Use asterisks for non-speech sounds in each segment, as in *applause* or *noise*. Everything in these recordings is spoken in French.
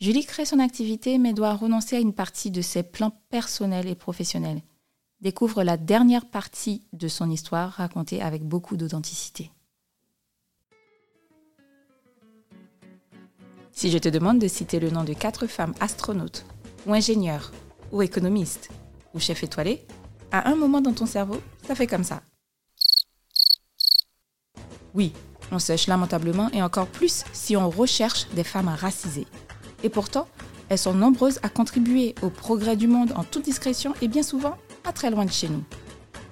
Julie crée son activité mais doit renoncer à une partie de ses plans personnels et professionnels. Découvre la dernière partie de son histoire racontée avec beaucoup d'authenticité. Si je te demande de citer le nom de quatre femmes astronautes, ou ingénieurs, ou économistes, ou chefs étoilés, à un moment dans ton cerveau, ça fait comme ça. Oui, on sèche lamentablement et encore plus si on recherche des femmes racisées. Et pourtant, elles sont nombreuses à contribuer au progrès du monde en toute discrétion et bien souvent pas très loin de chez nous.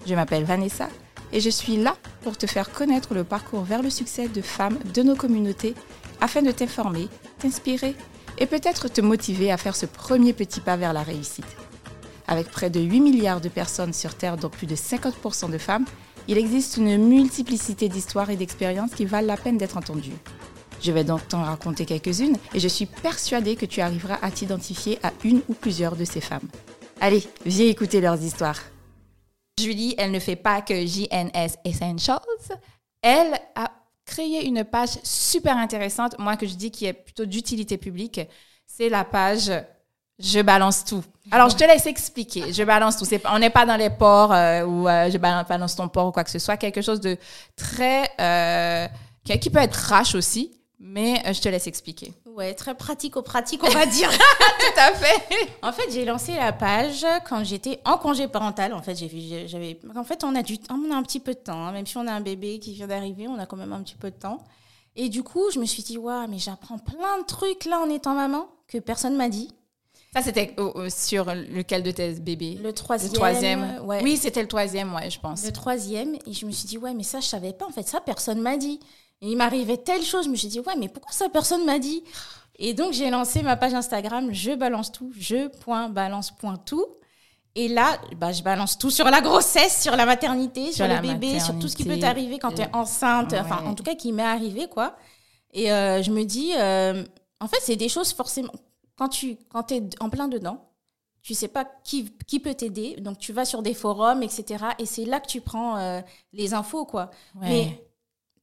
Je m'appelle Vanessa et je suis là pour te faire connaître le parcours vers le succès de femmes de nos communautés afin de t'informer, t'inspirer et peut-être te motiver à faire ce premier petit pas vers la réussite. Avec près de 8 milliards de personnes sur Terre, dont plus de 50% de femmes, il existe une multiplicité d'histoires et d'expériences qui valent la peine d'être entendues. Je vais donc t'en raconter quelques-unes et je suis persuadée que tu arriveras à t'identifier à une ou plusieurs de ces femmes. Allez, viens écouter leurs histoires. Julie, elle ne fait pas que JNS Essentials. Elle a créé une page super intéressante, moi que je dis qui est plutôt d'utilité publique. C'est la page Je balance tout. Alors, je te laisse expliquer. Je balance tout. on n'est pas dans les ports euh, où euh, je balance ton port ou quoi que ce soit. Quelque chose de très... Euh, qui peut être trash aussi, mais euh, je te laisse expliquer. Ouais, très pratico-pratique, on va *laughs* dire. Tout à fait. En fait, j'ai lancé la page quand j'étais en congé parental. En fait, j'avais, en fait, on a du, on a un petit peu de temps. Hein. Même si on a un bébé qui vient d'arriver, on a quand même un petit peu de temps. Et du coup, je me suis dit, waouh, mais j'apprends plein de trucs là en étant maman que personne m'a dit. Ça, c'était sur lequel de tes bébés? Le troisième. Le troisième. Ouais. Oui, c'était le troisième, ouais, je pense. Le troisième. Et je me suis dit, ouais, mais ça, je savais pas. En fait, ça, personne m'a dit. Et il m'arrivait telle chose, je me suis dit, ouais, mais pourquoi ça personne m'a dit? Et donc, j'ai lancé ma page Instagram, je balance tout, je.balance.tout. Et là, bah, je balance tout sur la grossesse, sur la maternité, sur, le bébé, sur tout ce qui peut t'arriver quand tu es enceinte, enfin, en tout cas, qui m'est arrivé, quoi. Et euh, je me dis, euh, en fait, c'est des choses forcément. Quand tu quand es en plein dedans, tu sais pas qui, qui peut t'aider, donc tu vas sur des forums, etc. Et c'est là que tu prends euh, les infos, quoi. Mais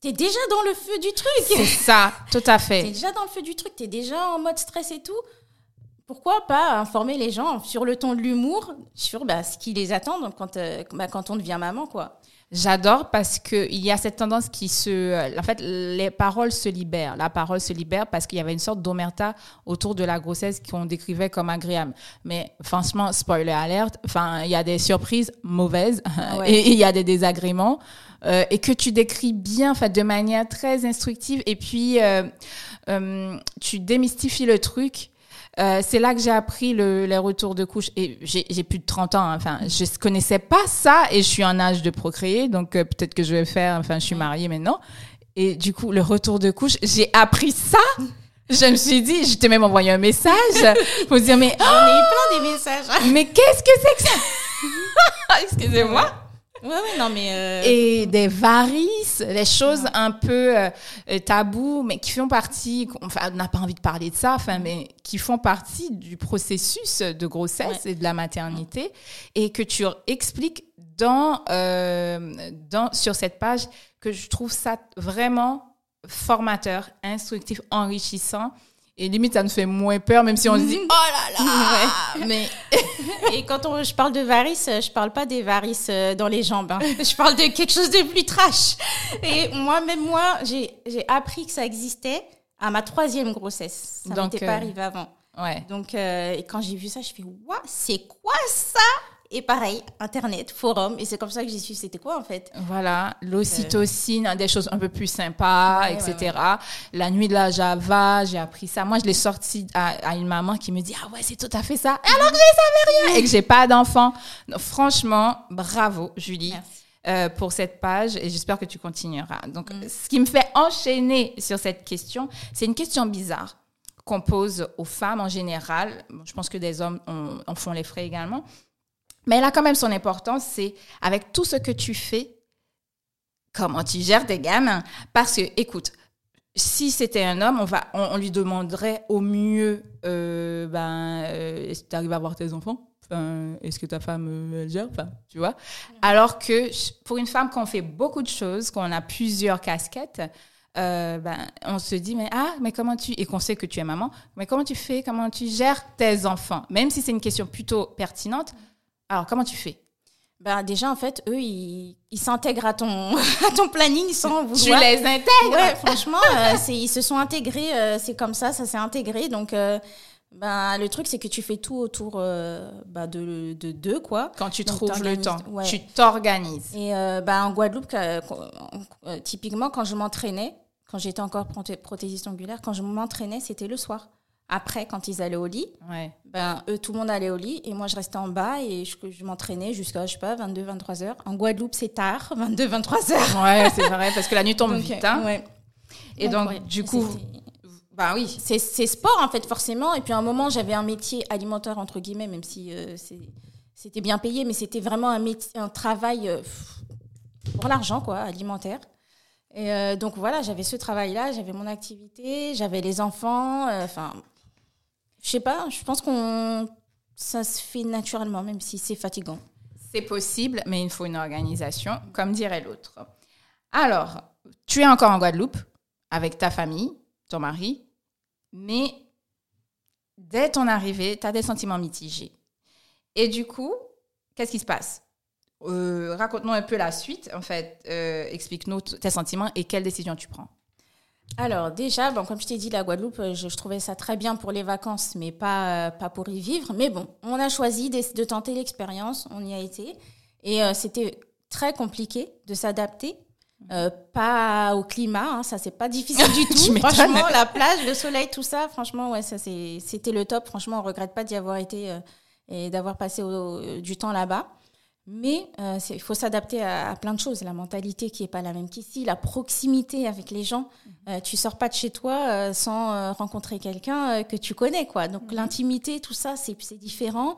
T'es déjà dans le feu du truc. C'est ça, tout à fait. T'es déjà dans le feu du truc, t'es déjà en mode stress et tout. Pourquoi pas informer les gens sur le ton de l'humour, sur bah, ce qui les attend quand, euh, bah, quand on devient maman, quoi. J'adore parce qu'il y a cette tendance qui se... En fait, les paroles se libèrent. La parole se libère parce qu'il y avait une sorte d'omerta autour de la grossesse qu'on décrivait comme agréable. Mais franchement, spoiler alerte, enfin, il y a des surprises mauvaises *laughs* et il y a des désagréments. Euh, et que tu décris bien, en fait, de manière très instructive. Et puis, euh, euh, tu démystifies le truc. C'est là que j'ai appris le, les retours de couche. Et j'ai plus de 30 ans. Hein. Enfin, je connaissais pas ça et je suis en âge de procréer. Donc, peut-être que je vais faire. Enfin, je suis mariée maintenant. Et du coup, le retour de couche, j'ai appris ça. Je me suis dit, je t'ai même envoyé un message pour dire, mais. J'en ai eu plein des messages. Mais qu'est-ce que c'est que ça? *laughs* Excusez-moi. Oui, oui, non, mais. Euh, Et des varices, des choses un peu euh, tabous, mais qui font partie. Enfin, on n'a pas envie de parler de ça, enfin, mais qui font partie du processus de grossesse et de la maternité. Et que tu expliques dans, euh, dans, sur cette page, que je trouve ça vraiment formateur, instructif, enrichissant. Et limite, ça nous fait moins peur, même si on se dit mhm. oh là là. *laughs* Mais et quand on, je parle de varices, je parle pas des varices euh, dans les jambes. Hein. *laughs* Je parle de quelque chose de plus trash. Et moi, même moi, j'ai appris que ça existait à ma troisième grossesse. Ça n'était pas euh, arrivé avant. Ouais. Donc, euh, et quand j'ai vu ça, je fais What C'est quoi ça? Et pareil, Internet, forum, et c'est comme ça que j'ai su c'était quoi en fait? Voilà, l'ocytocine, des choses un peu plus sympas, etc. La nuit de la Java, j'ai appris ça. Moi, je l'ai sorti à, une maman qui me dit Ah ouais, c'est tout à fait ça. Alors que je savais rien et que j'ai pas d'enfant. Franchement, bravo, Julie. Euh, pour cette page et j'espère que tu continueras. Donc, mm. ce qui me fait enchaîner sur cette question, c'est une question bizarre qu'on pose aux femmes en général. Je pense que des hommes en font les frais également. Mais elle a quand même son importance, c'est avec tout ce que tu fais, comment tu gères tes gammes. Parce que, écoute, si c'était un homme, on, va, on, lui demanderait au mieux, euh, ben, euh, est-ce que tu arrives à avoir tes enfants? Enfin, Est-ce que ta femme euh, elle gère? Enfin, Tu vois? Alors que pour une femme, quand on fait beaucoup de choses, qu'on a plusieurs casquettes, euh, ben, on se dit, mais ah, mais comment tu, et qu'on sait que tu es maman, mais comment tu fais, comment tu gères tes enfants, même si c'est une question plutôt pertinente. Alors, comment tu fais? Ben, déjà, en fait, eux, ils s'intègrent à ton, *laughs* à ton planning sans vouloir. Tu les intègres? Ouais, franchement, euh, ils se sont intégrés, euh, c'est comme ça, ça s'est intégré. Donc, euh, ben, le truc, c'est que tu fais tout autour ben, de, de deux, quoi. Quand tu trouves le temps, tu t'organises. Et ben, en Guadeloupe, typiquement, quand je m'entraînais, quand j'étais encore prothésiste angulaire, quand je m'entraînais, c'était le soir. Après, quand ils allaient au lit, ben, eux, tout le monde allait au lit et moi, je restais en bas et je, je m'entraînais jusqu'à, je sais pas, 22, 23 heures. En Guadeloupe, c'est tard, *laughs* 22, 23 heures. Ouais, c'est vrai, parce que la nuit tombe vite. Hein. Ouais. Et donc, du coup, bah oui. C'est, sport, en fait, forcément. Et puis, à un moment, j'avais un métier alimentaire, entre guillemets, même si euh, c'était bien payé, mais c'était vraiment un, métier, un travail euh, pour l'argent, quoi, alimentaire. Et euh, donc, voilà, j'avais ce travail-là, j'avais mon activité, j'avais les enfants, enfin je sais pas, je pense qu'on ça se fait naturellement, même si c'est fatigant. C'est possible, mais il faut une organisation, comme dirait l'autre. Alors, tu es encore en Guadeloupe avec ta famille, ton mari, mais dès ton arrivée, tu as des sentiments mitigés. Et du coup, qu'est-ce qui se passe? Euh, Raconte-nous un peu la suite, en fait. Euh, explique-nous tes sentiments et quelles décisions tu prends. Alors déjà, bon, comme je t'ai dit, la Guadeloupe, euh, je, trouvais ça très bien pour les vacances, mais pas, euh, pas pour y vivre. Mais bon, on a choisi de, tenter l'expérience, on y a été. Et euh, c'était très compliqué de s'adapter. pas au climat, hein, ça c'est pas difficile du *laughs* tout. franchement, la plage, le soleil, tout ça, franchement, ouais, ça c'était le top. Franchement, on regrette pas d'y avoir été et d'avoir passé du temps là-bas. Mais euh, il faut s'adapter à, plein de choses. La mentalité qui n'est pas la même qu'ici, la proximité avec les gens. Tu mhm. euh, tu sors pas de chez toi euh, sans rencontrer quelqu'un que tu connais. quoi. Donc mhm. l'intimité, tout ça, c'est différent.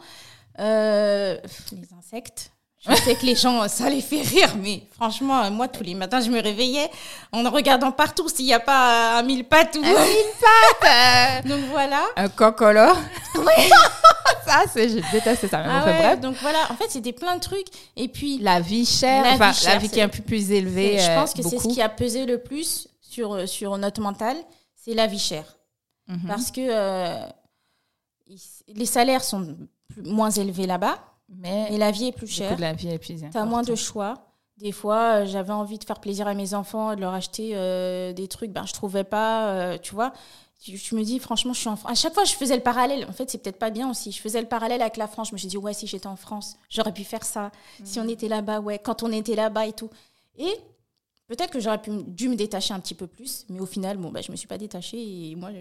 les insectes. Je sais que les gens, ça les fait rire, mais franchement, moi, tous les matins, je me réveillais en regardant partout s'il n'y a pas un mille pattes ou... Un mille pattes Donc voilà. Un cocolo. Oui *laughs* ça, je déteste ça. Ah bref. Donc voilà, en fait, c'était plein de trucs. Et puis. La vie chère, la, enfin, vie, la vie qui est un peu plus élevée. Je pense que c'est ce qui a pesé le plus sur, euh, sur notre mental, c'est la vie chère. Mhm. Parce que euh, les salaires sont moins élevés là-bas, mais et la vie est plus chère. La vie est plus Tu as moins de choix. Des fois, euh, j'avais envie de faire plaisir à mes enfants, de leur acheter des trucs, ben je trouvais pas, tu vois je, me dis, franchement, je suis en France. À chaque fois, je faisais le parallèle. En fait, c'est peut-être pas bien aussi. Je faisais le parallèle avec la France. Je me suis dit, ouais, si j'étais en France, j'aurais pu faire ça. Si on mm. était là-bas, ouais, quand on était là-bas et tout. Et peut-être que j'aurais dû me détacher un petit peu plus. Mais au final, bon, bah, je me suis pas détachée. Et moi,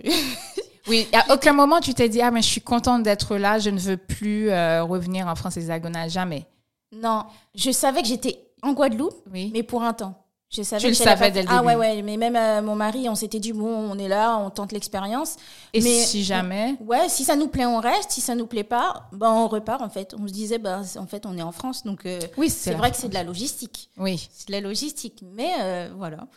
oui, à aucun moment, tu t'es dit, ah, mais je suis contente d'être là. Je ne veux plus euh, revenir en France hexagonale. Jamais. Non. Je savais que j'étais en Guadeloupe, oui. mais pour un temps. Je savais tu le savais dès le début. Ah ouais, ouais, mais même euh, mon mari, on s'était dit, bon, on est là, on tente l'expérience. Et si jamais? Ouais, si ça nous plaît, on reste. Si ça nous plaît pas, ben, on repart, en fait. On se disait, ben, en fait, on est en France, donc euh, oui, c'est vrai que c'est de la logistique. Oui. C'est de la logistique, mais voilà.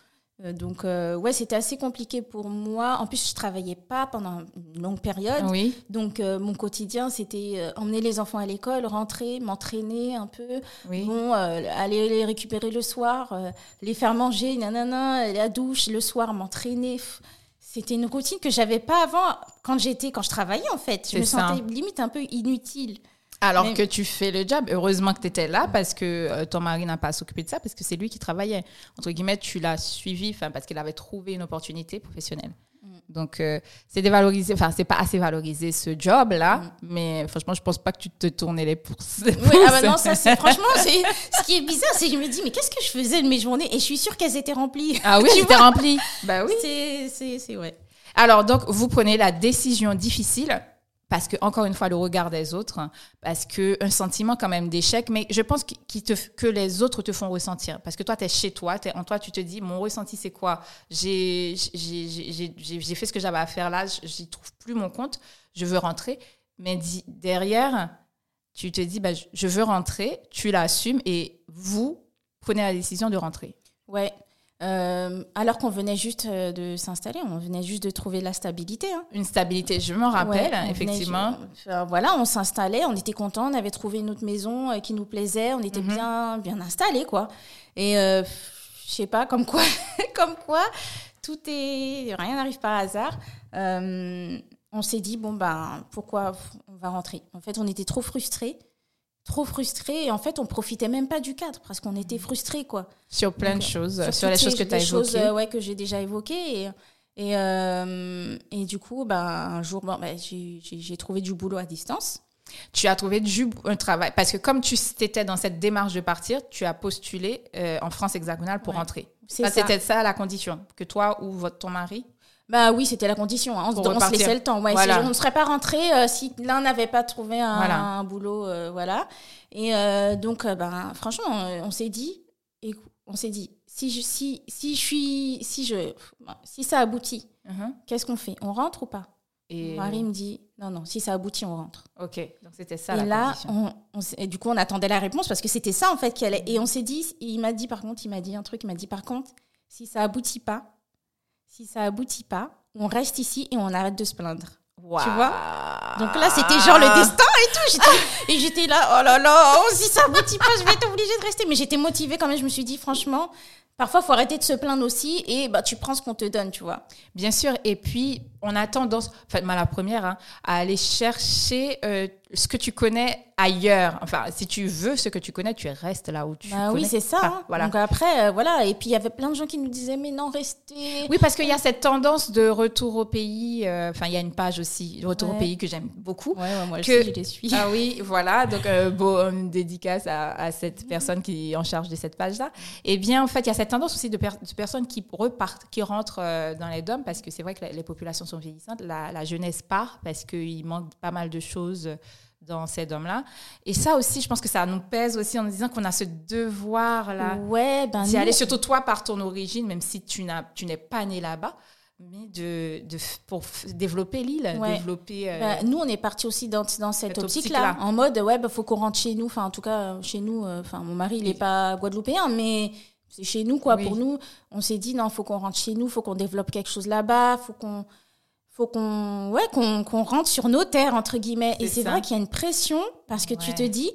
Euh, donc, euh, ouais, c'était assez compliqué pour moi. En plus, je travaillais pas pendant une longue période. Oui. Donc, euh, mon quotidien, c'était emmener les enfants à l'école, rentrer, m'entraîner un peu. Oui. Bon, aller les récupérer le soir, les faire manger, nanana, la douche, le soir, m'entraîner. C'était une routine que j'avais pas avant quand j'étais, quand je travaillais en fait. Je me sentais limite un peu inutile. Alors que tu fais le job. Heureusement que tu étais là parce que euh, ton mari n'a pas à s'occuper de ça parce que c'est lui qui travaillait. Entre guillemets, tu l'as suivi parce qu'il avait trouvé une opportunité professionnelle. Mm. Donc, euh, c'est dévalorisé, enfin, c'est pas assez valorisé ce job-là, mm. mais franchement, je pense pas que tu te tournais les pouces. *laughs* Oui, ah bah non, ça, c'est, *laughs* franchement, c'est, ce qui est bizarre, c'est que je me dis, mais qu'est-ce que je faisais de mes journées? Et je suis sûre qu'elles étaient remplies. Ah oui, *laughs* elles étaient remplies. Bah oui. C'est, c'est, c'est, ouais. Alors, donc, vous prenez la décision difficile parce que encore une fois le regard des autres, parce que un sentiment quand même d'échec, mais je pense te, que les autres te font ressentir, parce que toi tu es chez toi, en toi tu te dis mon ressenti c'est quoi? J'ai fait ce que j'avais à faire là, j'y trouve plus mon compte, je veux rentrer, mais derrière tu te dis bah, je veux rentrer, tu l'assumes et vous prenez la décision de rentrer. Ouais, euh, alors qu'on venait juste euh, de s'installer, on venait juste de trouver la stabilité. Hein. Une stabilité, je me rappelle, effectivement. voilà, on s'installait, on était content, on avait trouvé une autre maison euh, qui nous plaisait, on était mhm. bien, bien installés, quoi. Et je sais pas, comme quoi, *laughs* comme quoi, tout est, rien n'arrive par hasard. On s'est dit bon ben pourquoi on va rentrer? En fait, on était trop frustrés, trop frustrés et en fait on profitait même pas du cadre parce qu'on était frustrés quoi. Sur plein de choses, sur, les choses que tu as évoquées. euh, ouais, que j'ai déjà évoquées et et, euh, et du coup ben un jour bon, ben, j'ai trouvé du boulot à distance. Tu as trouvé du, un travail. Parce que comme tu étais dans cette démarche de partir, tu as postulé euh, en France hexagonale pour Ouais. rentrer. C'est Ça. C'était ça la condition. Que toi ou votre, ton mari Bah oui, c'était la condition. hein. On, se- on se laissait le temps. Ouais, Voilà. On ne serait pas rentré euh, si l'un n'avait pas trouvé un, Voilà. un boulot. euh, voilà. Et euh, donc, ben, franchement, on s'est dit, écou- on s'est dit, si je, si, si je suis, si je, si ça aboutit, Mhm. qu'est-ce qu'on fait? On rentre ou pas? Et Mon mari me dit, non, non, si ça aboutit, on rentre. Ok, donc c'était ça et la là, condition. on, on et du coup, on attendait la réponse parce que c'était ça en fait qui allait. Et on s'est dit, il m'a dit par contre, il m'a dit un truc, il m'a dit par contre, si ça aboutit pas, si ça aboutit pas, on reste ici et on arrête de se plaindre. Tu vois? Donc là, c'était genre le destin et tout. *laughs* Et j'étais là, oh là là, oh, si ça aboutit pas, je vais être obligée de rester. Mais j'étais motivée quand même. Je me suis dit, franchement, parfois, faut arrêter de se plaindre aussi et bah, tu prends ce qu'on te donne, tu vois. Bien sûr, et puis on a tendance, enfin moi la première, hein, à aller chercher euh, ce que tu connais ailleurs. Enfin, si tu veux ce que tu connais, tu restes là où tu Bah connais. oui, c'est ça. Enfin, hein. voilà. Donc après, euh, voilà. Et puis il y avait plein de gens qui nous disaient, mais non, restez. Oui, parce qu'il y a cette tendance de retour au pays. euh, Enfin, il y a une page aussi, retour au pays, que j'aime beaucoup. Ouais, ouais, moi Que- aussi, je les suis. Ah oui, *laughs* voilà. Donc, beau une dédicace à, à cette personne qui est en charge de cette page-là. Eh bien, en fait, il y a cette tendance aussi de, per- de personnes qui repartent, qui rentrent dans les DOM, parce que c'est vrai que la- les populations sont vieillissantes. La, la jeunesse part parce qu'il manque pas mal de choses dans ces DOM-là. Et ça aussi, je pense que ça nous pèse aussi en nous disant qu'on a ce devoir-là Ouais, ben d'y aller, surtout toi par ton origine, même si tu n'as, tu n'es pas né là-bas, mais de, de pour développer l'île, Ouais. développer. euh, Bah, nous, on est parti aussi dans, dans cette, Cette optique-là, en mode, ouais, bah, faut qu'on rentre chez nous. Enfin, en tout cas, chez nous, euh, enfin, mon mari, il n'est pas guadeloupéen, mais c'est chez nous, quoi. Oui. Pour nous, on s'est dit, non, faut qu'on rentre chez nous, faut qu'on développe quelque chose là-bas, faut qu'on, faut qu'on, ouais, qu'on, qu'on rentre sur nos terres, entre guillemets. Et C'est vrai qu'il y a une pression parce que tu te dis,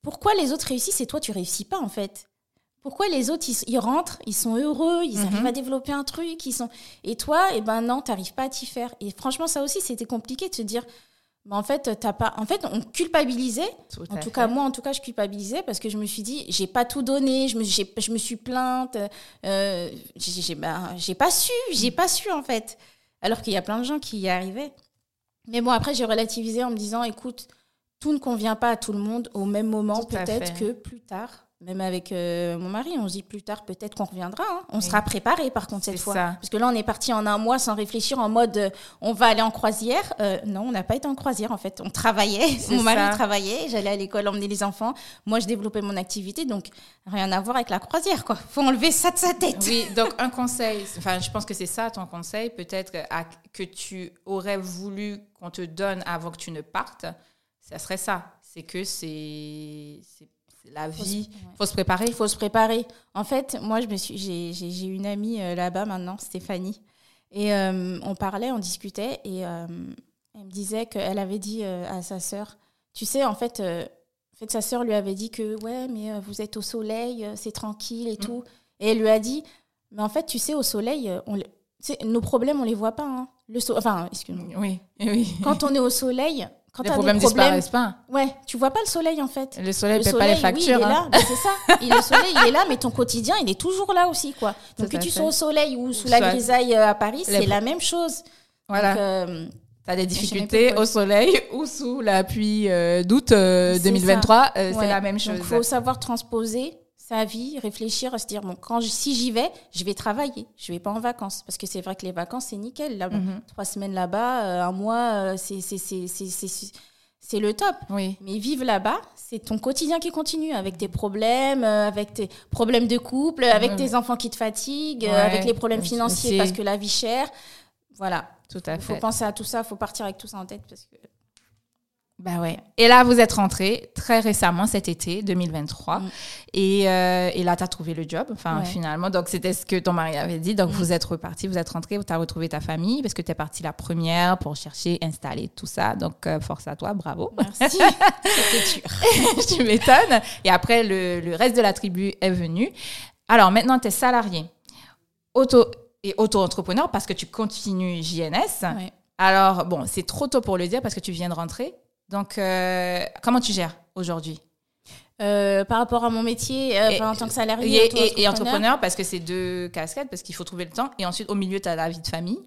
pourquoi les autres réussissent et toi, tu réussis pas, en fait? Pourquoi les autres, ils, ils rentrent, ils sont heureux, ils Mhm. arrivent à développer un truc, ils sont... Et toi, eh ben non, t'arrives pas à t'y faire. Et franchement, ça aussi, c'était compliqué de se dire, bah, en fait, t'as pas... En fait, on culpabilisait. tout En tout fait. cas, moi, en tout cas, je culpabilisais parce que je me suis dit, j'ai pas tout donné, je me, je me suis plainte, euh, j'ai, j'ai pas su, j'ai pas su, en fait. Alors qu'il y a plein de gens qui y arrivaient. Mais bon, après, j'ai relativisé en me disant, écoute, tout ne convient pas à tout le monde au même moment, peut-être que plus tard. Même avec euh, mon mari, on se dit plus tard, peut-être qu'on reviendra. hein. On Oui. sera préparé par contre cette C'est fois. ça. Parce que là, on est parti en un mois sans réfléchir en mode euh, on va aller en croisière. Euh, non, on n'a pas été en croisière en fait. On travaillait. *laughs* Mon mari ça. travaillait. J'allais à l'école emmener les enfants. Moi, je développais mon activité. Donc, rien à voir avec la croisière quoi. Faut enlever ça de sa tête. Oui, donc *laughs* un conseil, enfin je pense que c'est ça ton conseil, peut-être que tu aurais voulu qu'on te donne avant que tu ne partes, ça serait ça. C'est que c'est la vie, ouais. faut se préparer. Il faut se préparer. En fait, moi, je me suis, j'ai, une amie euh, là-bas maintenant, Stéphanie, et euh, on parlait, on discutait, et euh, elle me disait qu'elle avait dit à sa sœur, tu sais, en fait, en fait, sa sœur lui avait dit que ouais, mais vous êtes au soleil, c'est tranquille et Mm. tout, et elle lui a dit, mais en fait, tu sais, au soleil, on, nos problèmes, on les voit pas. hein. Le so- enfin, excuse-moi. Oui, oui. Quand on est au soleil, quand les problèmes des problèmes, disparaissent pas. ouais, tu vois pas le soleil en fait. Le soleil ne paie pas les soleil, oui, factures. il est hein. là, bah, c'est ça. *laughs* Et le soleil, il est là, mais ton quotidien, il est toujours là aussi, quoi. Donc que tu sois au soleil ou sous Ou la grisaille euh, à Paris, c'est la même chose. Voilà. Euh, Tu as des difficultés au soleil *laughs* ou sous la pluie euh, d'août euh, C'est 2023, euh, c'est ouais. la même chose. Donc faut savoir transposer sa vie, réfléchir, se dire bon, quand je- si j'y vais, je vais travailler, je vais pas en vacances, parce que c'est vrai que les vacances c'est nickel. Là, Mhm. trois semaines là-bas, euh, un mois, euh, c'est c'est c'est c'est c'est- c'est le top. Oui. Mais vivre là-bas, c'est ton quotidien qui continue avec tes problèmes, euh, avec tes problèmes de couple, avec tes enfants qui te fatiguent, Ouais, avec les problèmes financiers parce que la vie chère. Voilà, Tout à il faut fait. penser à tout ça, il faut partir avec tout ça en tête parce que Bah ouais. Et là, vous êtes rentré très récemment cet été 2023. Mm. Et, euh, et là, tu as trouvé le job, enfin, Ouais. finalement. Donc, c'était ce que ton mari avait dit. Donc, Mm. vous êtes reparti, vous êtes rentré, tu as retrouvé ta famille parce que tu es partie la première pour chercher, installer tout ça. Donc, euh, force à toi, bravo. merci. *laughs* C'était dur. *laughs* tu m'étonnes. Et après, le, le reste de la tribu est venu. Alors, maintenant, tu es salarié. Auto, et auto-entrepreneur parce que tu continues JNS. Alors, bon, c'est trop tôt pour le dire parce que tu viens de rentrer. Donc, euh, comment tu gères aujourd'hui euh, par rapport à mon métier euh, en tant que salarié et, entrepreneur. parce que c'est deux casquettes, parce qu'il faut trouver le temps. Et ensuite, au milieu, tu as la vie de famille.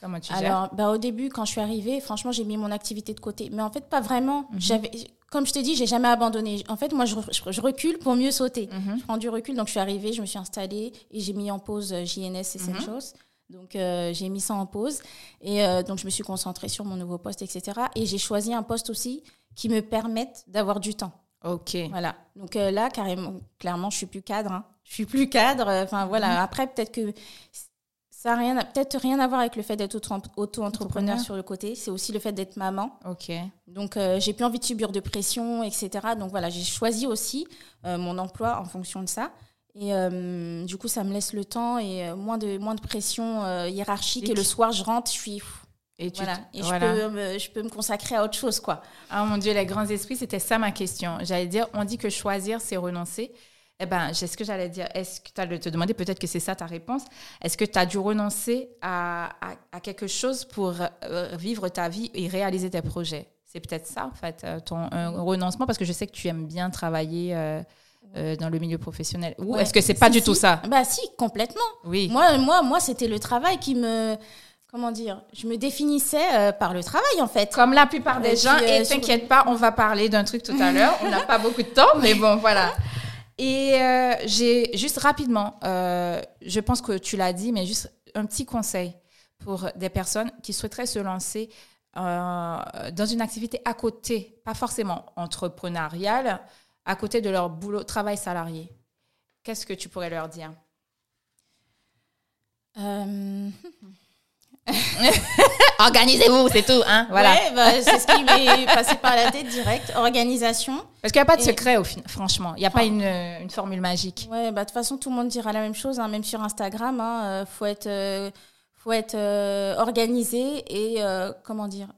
Comment tu gères Alors, bah, au début, quand je suis arrivée, franchement, j'ai mis mon activité de côté. Mais en fait, pas vraiment. Mhm. J'avais, comme je te dis, j'ai jamais abandonné. En fait, moi, je, je, recule pour mieux sauter. Mhm. Je prends du recul. Donc, je suis arrivée, je me suis installée et j'ai mis en pause JNS et cette mhm. chose. Donc, euh, j'ai mis ça en pause. Et euh, donc, je me suis concentrée sur mon nouveau poste, etc. Et j'ai choisi un poste aussi qui me permette d'avoir du temps. Ok. Voilà. Donc euh, là, carrément, clairement, je suis plus cadre. Hein. Je suis plus cadre. Enfin, voilà. Mhm. Après, peut-être que ça n'a rien, peut-être rien à voir avec le fait d'être auto-entrepreneur sur le côté. C'est aussi le fait d'être maman. Ok. Donc, j'ai plus envie de subir de pression, etc. Donc, voilà, j'ai choisi aussi mon emploi en fonction de ça. Et euh, du coup, ça me laisse le temps et euh, moins, de, moins de pression euh, hiérarchique. Et, le soir, je rentre, je suis. Et, tu voilà. et je, peux me, je peux me consacrer à autre chose, quoi. Ah mon Dieu, les grands esprits, c'était ça ma question. J'allais dire, on dit que choisir, c'est renoncer. Eh ben, c'est ce que j'allais dire. Est-ce que tu as te demander, peut-être que c'est ça ta réponse, est-ce que tu as dû renoncer à, à, quelque chose pour vivre ta vie et réaliser tes projets? C'est peut-être ça, en fait, ton renoncement, parce que je sais que tu aimes bien travailler euh, dans le milieu professionnel Ou est-ce que c'est pas du tout ça? Bah si, complètement. Oui. Moi, moi, moi c'était le travail qui me comment dire, je me définissais euh, par le travail en fait. Comme la plupart des gens, et euh, t'inquiète pas, on va parler d'un truc tout à l'heure. on n'a pas beaucoup de temps, mais bon, voilà. Et j'ai juste rapidement, je pense que tu l'as dit, mais juste un petit conseil pour des personnes qui souhaiteraient se lancer dans une activité à côté, pas forcément entrepreneuriale, à côté de leur boulot, travail salarié, qu'est-ce que tu pourrais leur dire? Euh, *laughs* Organisez-vous, c'est tout, hein? Voilà. Bah, c'est ce qui m'est passé par la tête direct. Organisation. Parce qu'il n'y a pas de secret, au final, franchement. Il n'y a pas une, une, formule magique. Ouais, bah, de toute façon, tout le monde dira la même chose, hein, même sur Instagram. Il hein, euh, faut être, euh, faut être organisé et, comment dire,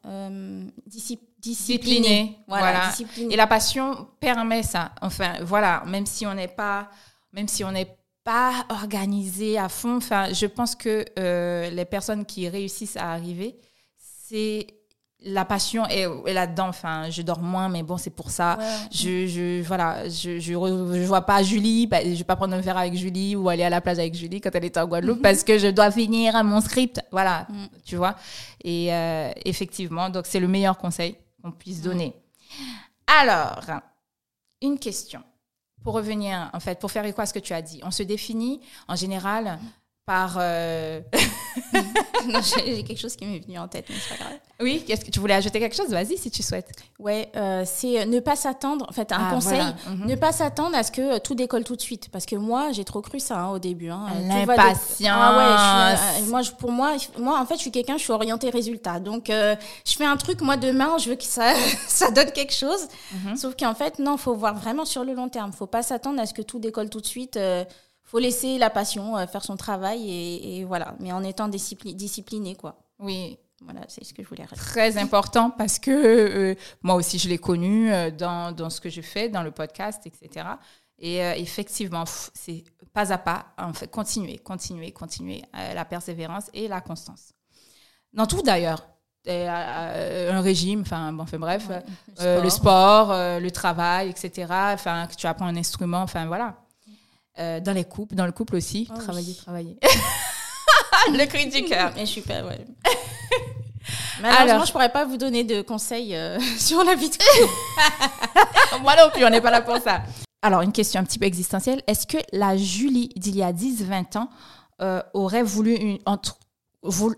discipliné discipliné. Voilà. Et la passion permet ça. Enfin, voilà, même si on n'est pas, même si on n'est pas organisé à fond. Enfin, je pense que euh, les personnes qui réussissent à arriver, c'est la passion est, là-dedans. Enfin, je dors moins, mais bon, c'est pour ça. Je, je, voilà, je, je, vois pas Julie. Bah, je vais pas prendre un verre avec Julie ou aller à la plage avec Julie quand elle est en Guadeloupe *laughs* parce que je dois finir mon script. Voilà, mm. tu vois. Et euh, effectivement, donc c'est le meilleur conseil qu'on puisse donner. Alors, une question. Pour revenir, en fait, pour faire écho à ce que tu as dit, on se définit en général par. Euh, *laughs* j'ai quelque chose qui m'est venu en tête, mais c'est pas grave. Oui, est-ce que tu voulais ajouter quelque chose? Vas-y si tu souhaites. Ouais, euh, c'est ne pas s'attendre. En fait, un ah, conseil, mhm. ne pas s'attendre à ce que tout décolle tout de suite, parce que moi, j'ai trop cru ça hein, au début. Hein. L'impatience. Ah ouais, moi, je, pour moi, moi, en fait, je suis quelqu'un, je suis orientée résultat. Donc, euh, je fais un truc, moi, demain, je veux que ça, *laughs* ça donne quelque chose. Mhm. Sauf qu'en fait, non, faut voir vraiment sur le long terme. Faut pas s'attendre à ce que tout décolle tout de suite faut laisser la passion euh, faire son travail et, voilà, mais en étant discipliné, quoi. Oui. Voilà, c'est ce que je voulais rajouter. Très important parce que euh, moi aussi, je l'ai connu euh, dans, dans, ce que je fais, dans le podcast, etc. Et effectivement, c'est pas à pas, en fait, continuer, continuer, continuer, la persévérance et la constance. Dans tout d'ailleurs, un régime, enfin bon, enfin bref, le sport, le, travail, etc. Enfin, que tu apprends un instrument, enfin voilà. Euh, dans les couples, dans le couple aussi. Oh travailler, travailler. *laughs* le cri du cœur. Mais super, ouais. *laughs* Malheureusement, Alors, je pourrais pas vous donner de conseils euh, *laughs* sur la vie de couple. Moi non plus, on n'est pas là pour ça. Alors, une question un petit peu existentielle. Est-ce que la Julie d'il y a 10-20 ans euh, aurait, voulu une, entre,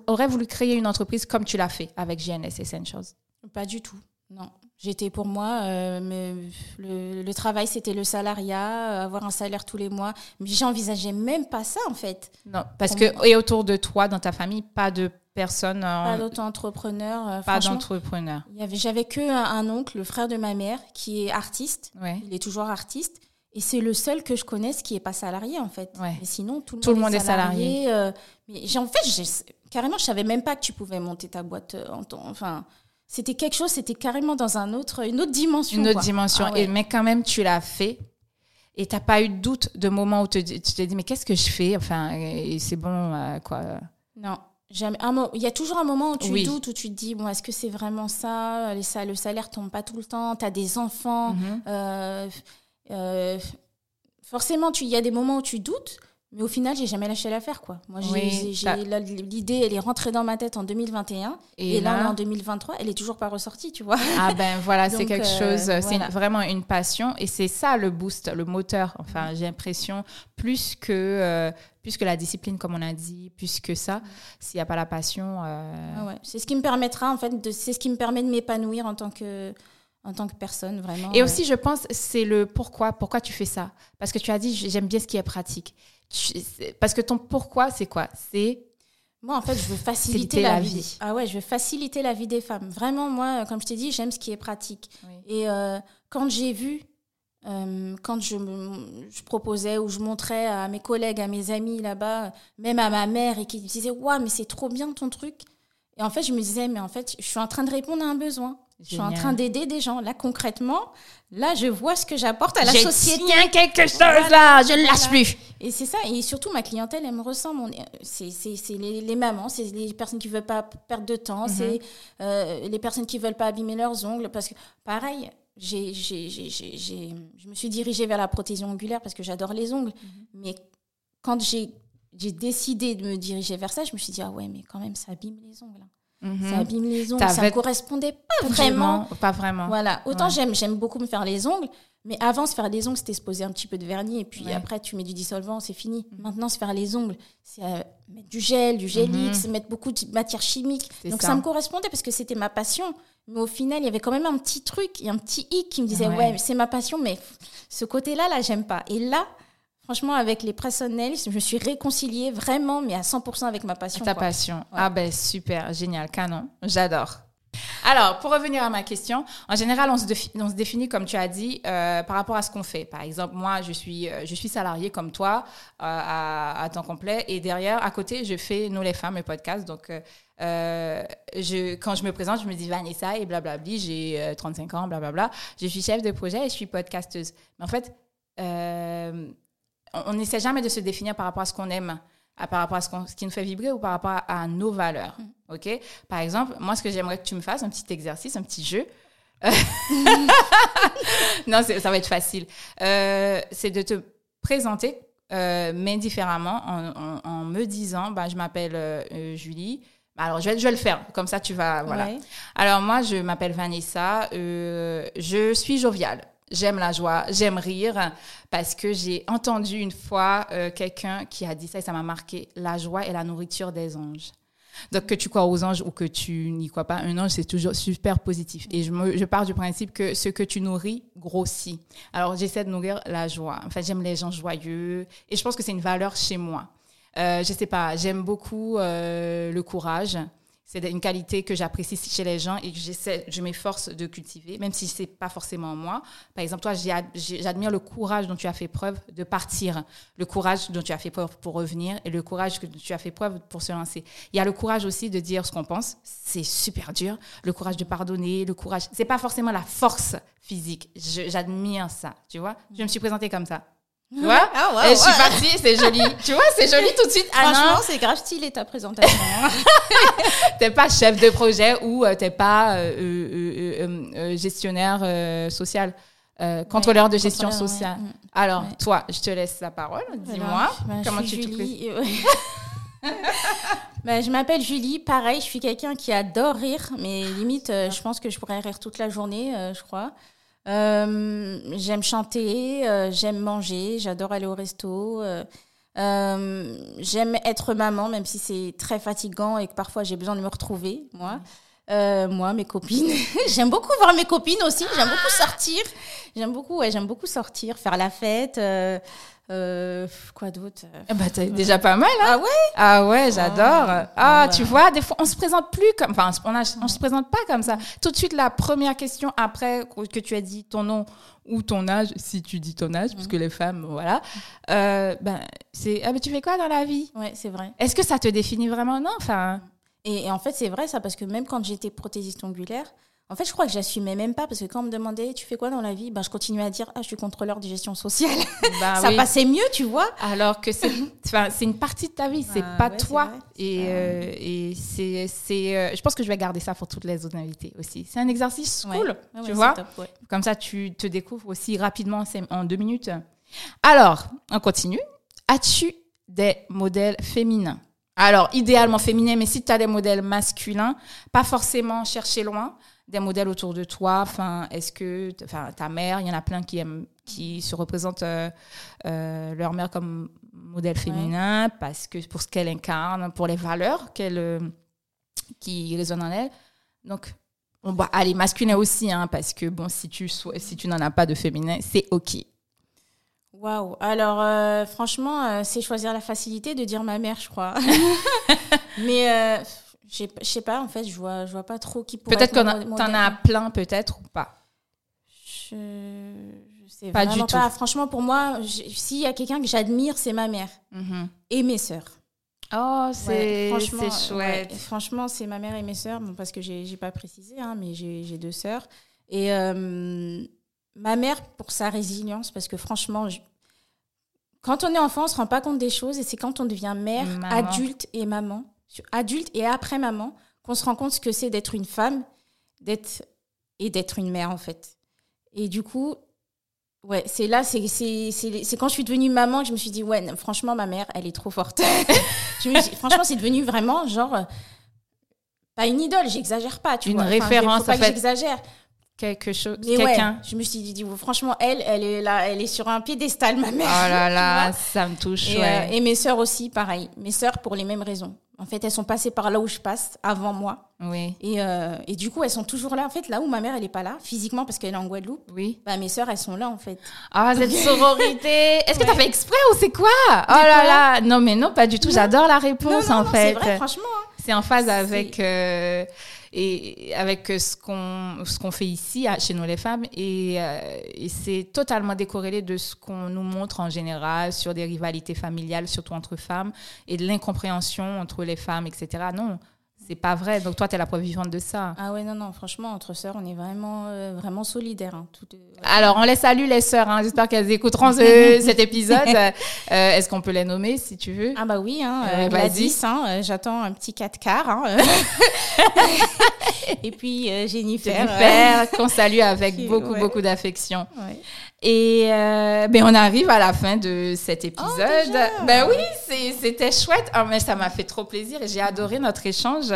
aurait voulu créer une entreprise comme tu l'as fait avec GNS Essentials? Pas du tout, non. J'étais pour moi, euh, le, travail c'était le salariat, euh, avoir un salaire tous les mois. Mais j'envisageais même pas ça en fait. Non, parce que et autour de toi, dans ta famille, pas de personnes. Pas d'auto-entrepreneur. Euh, pas d'entrepreneur. J'avais que un, oncle, le frère de ma mère, qui est artiste. Il est toujours artiste. Et c'est le seul que je connaisse qui est pas salarié en fait. Ouais. Mais sinon, tout le monde, est salarié. mais en fait, carrément, je savais même pas que tu pouvais monter ta boîte en temps. Enfin c'était quelque chose, c'était carrément dans un autre, une autre dimension. Une autre dimension. Ah et, mais quand même, tu l'as fait. Et t'as pas eu de doute de moment où tu t'es dit mais qu'est-ce que je fais? Enfin, et c'est bon euh, quoi. Non. Jamais. Un il y a toujours un moment où tu doutes, où tu te dis bon, est-ce que c'est vraiment ça? Le salaire tombe pas tout le temps. Tu as des enfants. Mhm. Euh, euh, forcément, il y a des moments où tu doutes. Mais au final, j'ai jamais lâché l'affaire, quoi. Moi, l'idée, elle est rentrée dans ma tête en 2021. Et, là, en 2023, elle est toujours pas ressortie, tu vois. Ah ben voilà, c'est quelque euh, chose, c'est vraiment une passion. Et c'est ça le boost, le moteur. Enfin, j'ai l'impression, plus que, euh, plus que la discipline, comme on a dit, plus que ça, s'il n'y a pas la passion. Euh, ah ouais. C'est ce qui me permettra, en fait, c'est ce qui me permet de m'épanouir en tant que en tant que personne, vraiment. Et aussi, je pense, c'est le pourquoi. Pourquoi tu fais ça Parce que tu as dit, j'aime bien ce qui est pratique parce que ton pourquoi, c'est quoi? C'est moi, en fait, je veux *laughs* faciliter la, vie. Ah ouais, je veux faciliter la vie des femmes. Vraiment, moi, comme je t'ai dit, j'aime ce qui est pratique. Et euh, quand j'ai vu, euh, quand je, je, proposais ou je montrais à mes collègues, à mes amis là-bas, même à ma mère, et qui disaient Waouh, mais c'est trop bien ton truc. Et en fait, je me disais Mais en fait, je suis en train de répondre à un besoin. Je suis en train d'aider des gens. Là, concrètement, là, je vois ce que j'apporte à la société. J'ai quelque chose là, je ne lâche plus. Et c'est ça. Et surtout, ma clientèle, elle me ressemble. C'est les, les, mamans, c'est les personnes qui ne veulent pas perdre de temps, mhm. c'est euh, les personnes qui ne veulent pas abîmer leurs ongles. Parce que, pareil, je me suis dirigée vers la prothésie ongulaire parce que j'adore les ongles. Mhm. Mais quand j'ai décidé de me diriger vers ça, je me suis dit, ah ouais, mais quand même, ça abîme les ongles. Hein. Mhm. Ça abîme les ongles. Ça ne correspondait pas vraiment. Pas vraiment. Voilà. Autant j'aime, j'aime beaucoup me faire les ongles, mais avant, se faire les ongles, c'était se poser un petit peu de vernis et puis après, tu mets du dissolvant, c'est fini. Mhm. Maintenant, se faire les ongles, c'est euh, mettre du gel, du gelix, mhm. mettre beaucoup de matières chimiques. Donc ça. me correspondait parce que c'était ma passion. Mais au final, il y avait quand même un petit truc, un petit hic qui me disait Ouais, c'est ma passion, mais ce côté-là, là, j'aime pas. Et là, Franchement, avec les personnels, je me suis réconciliée vraiment, mais à 100% avec ma passion. Ta passion. Ah ben super, génial, canon. J'adore. Alors, pour revenir à ma question, en général, on se, définit, comme tu as dit, euh, par rapport à ce qu'on fait. Par exemple, moi, je suis, euh, je suis salariée comme toi, euh, à, temps complet, et derrière, à côté, je fais Nous les femmes, le podcast. Donc, quand je me présente, je me dis Vanessa et blablabla, j'ai 35 ans, blablabla. Je suis chef de projet et je suis podcasteuse. Mais en fait, on n'essaie jamais de se définir par rapport à ce qu'on aime, à, par rapport à ce, qui nous fait vibrer ou par rapport à, nos valeurs. Mm. OK? Par exemple, moi, ce que j'aimerais que tu me fasses, un petit exercice, un petit jeu. *laughs* non, ça va être facile. Euh, c'est de te présenter, euh, mais différemment, en, me disant, bah, je m'appelle euh, Julie. Alors, je vais, je vais le faire, comme ça tu vas. Voilà. Alors, moi, je m'appelle Vanessa, je suis joviale j'aime la joie, j'aime rire, parce que j'ai entendu une fois euh, quelqu'un qui a dit ça et ça m'a marqué, la joie est la nourriture des anges. Donc, que tu crois aux anges ou que tu n'y crois pas, un ange, c'est toujours super positif. Et je, pars du principe que ce que tu nourris grossit. Alors, j'essaie de nourrir la joie. Enfin, j'aime les gens joyeux. Et je pense que c'est une valeur chez moi. Euh, je sais pas, j'aime beaucoup euh, le courage. C'est une qualité que j'apprécie chez les gens et que j'essaie, je m'efforce de cultiver, même si c'est pas forcément moi. Par exemple, toi, j'admire le courage dont tu as fait preuve de partir, le courage dont tu as fait preuve pour revenir et le courage que tu as fait preuve pour se lancer. Il y a le courage aussi de dire ce qu'on pense, c'est super dur. Le courage de pardonner, le courage, c'est pas forcément la force physique. J'admire ça, tu vois. Je me suis présentée comme ça. Tu vois? Ah, Et je suis partie, c'est joli. *laughs* tu vois, c'est joli tout de suite. Ah Franchement, c'est grave stylé ta présentation. *laughs* t'es pas chef de projet ou euh, t'es pas euh, euh, gestionnaire social. contrôleur de gestion sociale. Mm. Alors, toi, je te laisse la parole. Dis-moi ben, comment tu Julie, te *laughs* ben, Je m'appelle Julie. Pareil, je suis quelqu'un qui adore rire, mais limite, je pense que je pourrais rire toute la journée, je crois. Euh, j'aime chanter, euh, j'aime manger, j'adore aller au resto. Euh, j'aime être maman, même si c'est très fatigant et que parfois j'ai besoin de me retrouver, moi. Moi, mes copines. *laughs* j'aime beaucoup voir mes copines aussi. J'aime beaucoup sortir. J'aime beaucoup, ouais, j'aime beaucoup sortir, faire la fête. Euh, quoi d'autre? Bah, déjà pas mal, hein Ah ouais? Ah ouais, j'adore. Ah, ah tu vois, des fois, on se présente plus comme... Enfin, on, on se présente pas comme ça. Tout de suite, la première question après que tu as dit ton nom ou ton âge, si tu dis ton âge, puisque les femmes, voilà, euh, ben, c'est ah, mais tu fais quoi dans la vie? Ouais, c'est vrai. Est-ce que ça te définit vraiment? Non, enfin... Et, et, en fait, c'est vrai ça, parce que même quand j'étais prothésiste ongulaire, En fait, je crois que j'assumais même pas parce que quand on me demandait tu fais quoi dans la vie, ben, je continuais à dire ah, je suis contrôleur de gestion sociale. *laughs* Bah ça oui. passait mieux, tu vois. Alors que c'est une partie de ta vie, c'est Bah pas ouais, toi. Et, euh, et c'est. euh, je pense que je vais garder ça pour toutes les autres invités aussi. C'est un exercice cool, Ouais, tu vois. top. Comme ça, tu te découvres aussi rapidement en deux minutes. Alors, on continue. As-tu des modèles féminins? Alors, idéalement féminins, mais si tu as des modèles masculins, pas forcément chercher loin, des modèles autour de toi. Enfin, est-ce que enfin, ta mère, il y en a plein qui aiment, qui se représentent euh, euh, leur mère comme modèle féminin parce que pour ce qu'elle incarne, pour les valeurs qu'elle euh, qui résonnent en elle. Donc, on va aller masculin aussi, hein, parce que bon, si tu si tu n'en as pas de féminin, c'est ok. Waouh. Alors, euh, franchement, euh, c'est choisir la facilité de dire ma mère, je crois. *laughs* Mais euh, je sais pas, en fait, je vois, je vois pas trop qui pourrait Peut-être mon t'en as plein, peut-être ou pas? Je, je sais Pas vraiment du pas. tout. Franchement, pour moi, s'il y a quelqu'un que j'admire, c'est ma mère et mes sœurs. Oh, c'est ouais, chouette. franchement, c'est ma mère et mes sœurs, bon, parce que j'ai pas précisé, hein, mais j'ai j'ai deux sœurs. Et euh, ma mère, pour sa résilience, parce que franchement, je- quand on est enfant, on se rend pas compte des choses, et c'est quand on devient mère, Maman. adulte et maman, adulte et après maman, qu'on se rend compte ce que c'est d'être une femme, d'être et d'être une mère en fait. Et du coup, ouais, c'est là, c'est c'est- c'est c'est quand je suis devenue maman que je me suis dit, ouais, non, franchement, ma mère, elle est trop forte. *laughs* Je me suis- franchement, c'est devenu vraiment genre. Pas une idole, j'exagère pas, tu Une vois. Enfin, référence, faut pas en que fait. j'exagère. Quelque chose, ouais, quelqu'un. je me suis dit, franchement, elle, elle est là, elle est sur un piédestal, ma mère. Oh là *laughs* Tu là, ça me touche. et, ouais. euh, et mes sœurs aussi, pareil. Mes sœurs pour les mêmes raisons. En fait, elles sont passées par là où je passe avant moi. Oui, Et, euh, et du coup, elles sont toujours là. En fait, là où ma mère, elle est pas là, physiquement, parce qu'elle est en Guadeloupe, oui. bah, mes sœurs, elles sont là, en fait. Ah, cette *laughs* sororité. Est-ce que t'as Ouais. fait exprès ou c'est quoi? Oh là là. Non, mais non, pas du tout. J'adore la réponse, non, en non, fait. c'est vrai, franchement. hein. C'est en phase avec euh, et avec euh, ce qu'on ce qu'on fait ici à- chez nous les femmes et, euh, et c'est totalement décorrélé de ce qu'on nous montre en général sur des rivalités familiales surtout entre femmes et de l'incompréhension entre les femmes etc. Non, c'est pas vrai. Donc toi tu es la preuve vivante de ça. Ah ouais, non, non, franchement, entre sœurs, on est vraiment, euh, vraiment solidaires. hein. Tout, euh. Alors, on les salue, les sœurs. hein. J'espère qu'elles écouteront ce- *laughs* cet épisode. Euh, Est-ce qu'on peut les nommer, si tu veux? Ah bah oui, hein. Gladys, hein, j'attends un petit 4 quarts. hein. *laughs* Et puis Jennifer. Jennifer, qu'on salue avec *laughs* beaucoup, ouais. beaucoup d'affection. ouais. Et euh, ben on arrive à la fin de cet épisode. Oh, déjà? Ben oui, c'était chouette. Ah, mais ça m'a fait trop plaisir et j'ai adoré notre échange.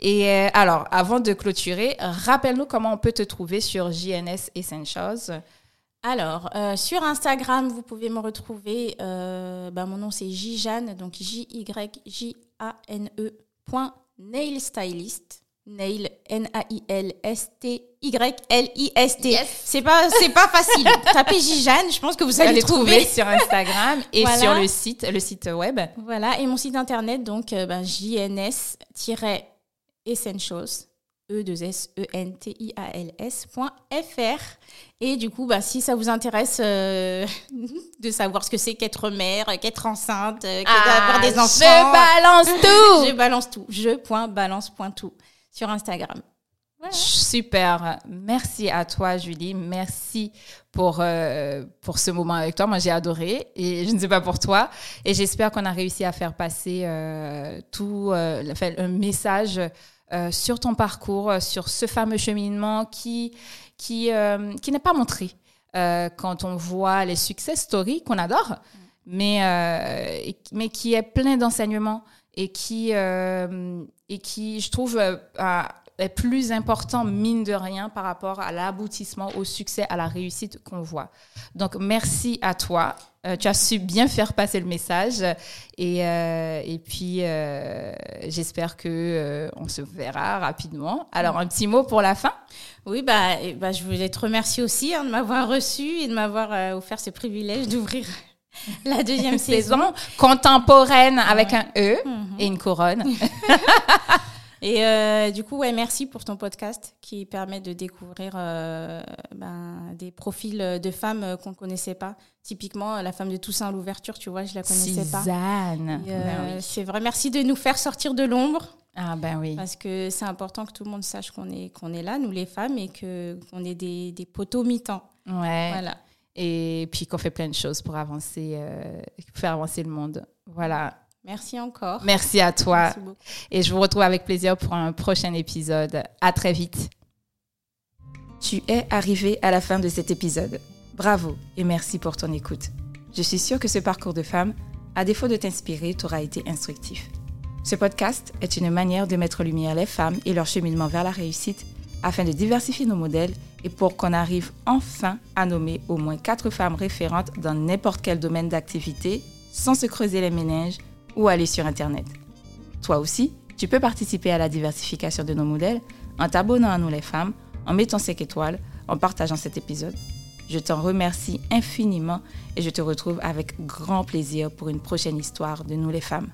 Et euh, alors, avant de clôturer, rappelle-nous comment on peut te trouver sur JNS Essentials. Alors, euh, sur Instagram, vous pouvez me retrouver. bah, mon nom, c'est Jijane, donc J-Y-J-A-N-E, point nail stylist. Nail, N-A-I-L-S-T-Y-L-I-S-T. Yes. C'est pas, c'est pas facile. *laughs* Tapez Jijane, je pense que vous allez allez trouver. sur Instagram et Voilà. sur le site, le site web. Voilà, et mon site internet, donc euh, ben, jns-essentials, e 2 s e n t i a l s.fr. Et du coup, bah, si ça vous intéresse euh, *laughs* de savoir ce que c'est qu'être mère, qu'être enceinte, euh, qu'avoir des enfants, Ah, *laughs* Je balance tout. je balance tout. Je.balance.tout sur Instagram. Super. Merci à toi, Julie. Merci pour, euh, pour ce moment avec toi. Moi, j'ai adoré et je ne sais pas pour toi. Et j'espère qu'on a réussi à faire passer euh, tout euh, un message euh, sur ton parcours, euh, sur ce fameux cheminement qui, qui, euh, qui n'est pas montré quand on voit les success stories qu'on adore, mais, mais qui est plein d'enseignements et qui, et qui, je trouve, est plus important, mine de rien, par rapport à l'aboutissement, au succès, à la réussite qu'on voit. Donc, merci à toi. Euh, tu as su bien faire passer le message. Et, euh, et puis, euh, j'espère que on se verra rapidement. Alors, un petit mot pour la fin? Oui, bah, et bah, je voulais te remercier aussi hein, de m'avoir reçu et de m'avoir offert ce privilège d'ouvrir *laughs* la deuxième *laughs* saison. Contemporaine avec un E et une couronne. *laughs* Et euh, du coup, ouais, merci pour ton podcast qui permet de découvrir euh, ben, des profils de femmes euh, qu'on ne connaissait pas. Typiquement, la femme de Toussaint l'ouverture, tu vois, je la connaissais pas. Suzanne. Euh, Ben oui. C'est vrai, merci de nous faire sortir de l'ombre. Ah ben oui. Parce que c'est important que tout le monde sache qu'on est, qu'on est là, nous les femmes, et que, qu'on est des, des poteaux mi-temps. Ouais. Voilà. Et puis qu'on fait plein de choses pour avancer, euh, faire avancer le monde. Voilà. Merci encore. Merci à toi. Merci beaucoup. Et je vous retrouve avec plaisir pour un prochain épisode. À très vite. Tu es arrivé à la fin de cet épisode. Bravo et merci pour ton écoute. Je suis sûre que ce parcours de femme, à défaut de t'inspirer, t'aura été instructif. Ce podcast est une manière de mettre en lumière les femmes et leur cheminement vers la réussite afin de diversifier nos modèles et pour qu'on arrive enfin à nommer au moins quatre femmes référentes dans n'importe quel domaine d'activité sans se creuser les méninges ou aller sur Internet. Toi aussi, tu peux participer à la diversification de nos modèles en t'abonnant à nous les femmes, en mettant 5 étoiles, en partageant cet épisode. Je t'en remercie infiniment et je te retrouve avec grand plaisir pour une prochaine histoire de nous les femmes.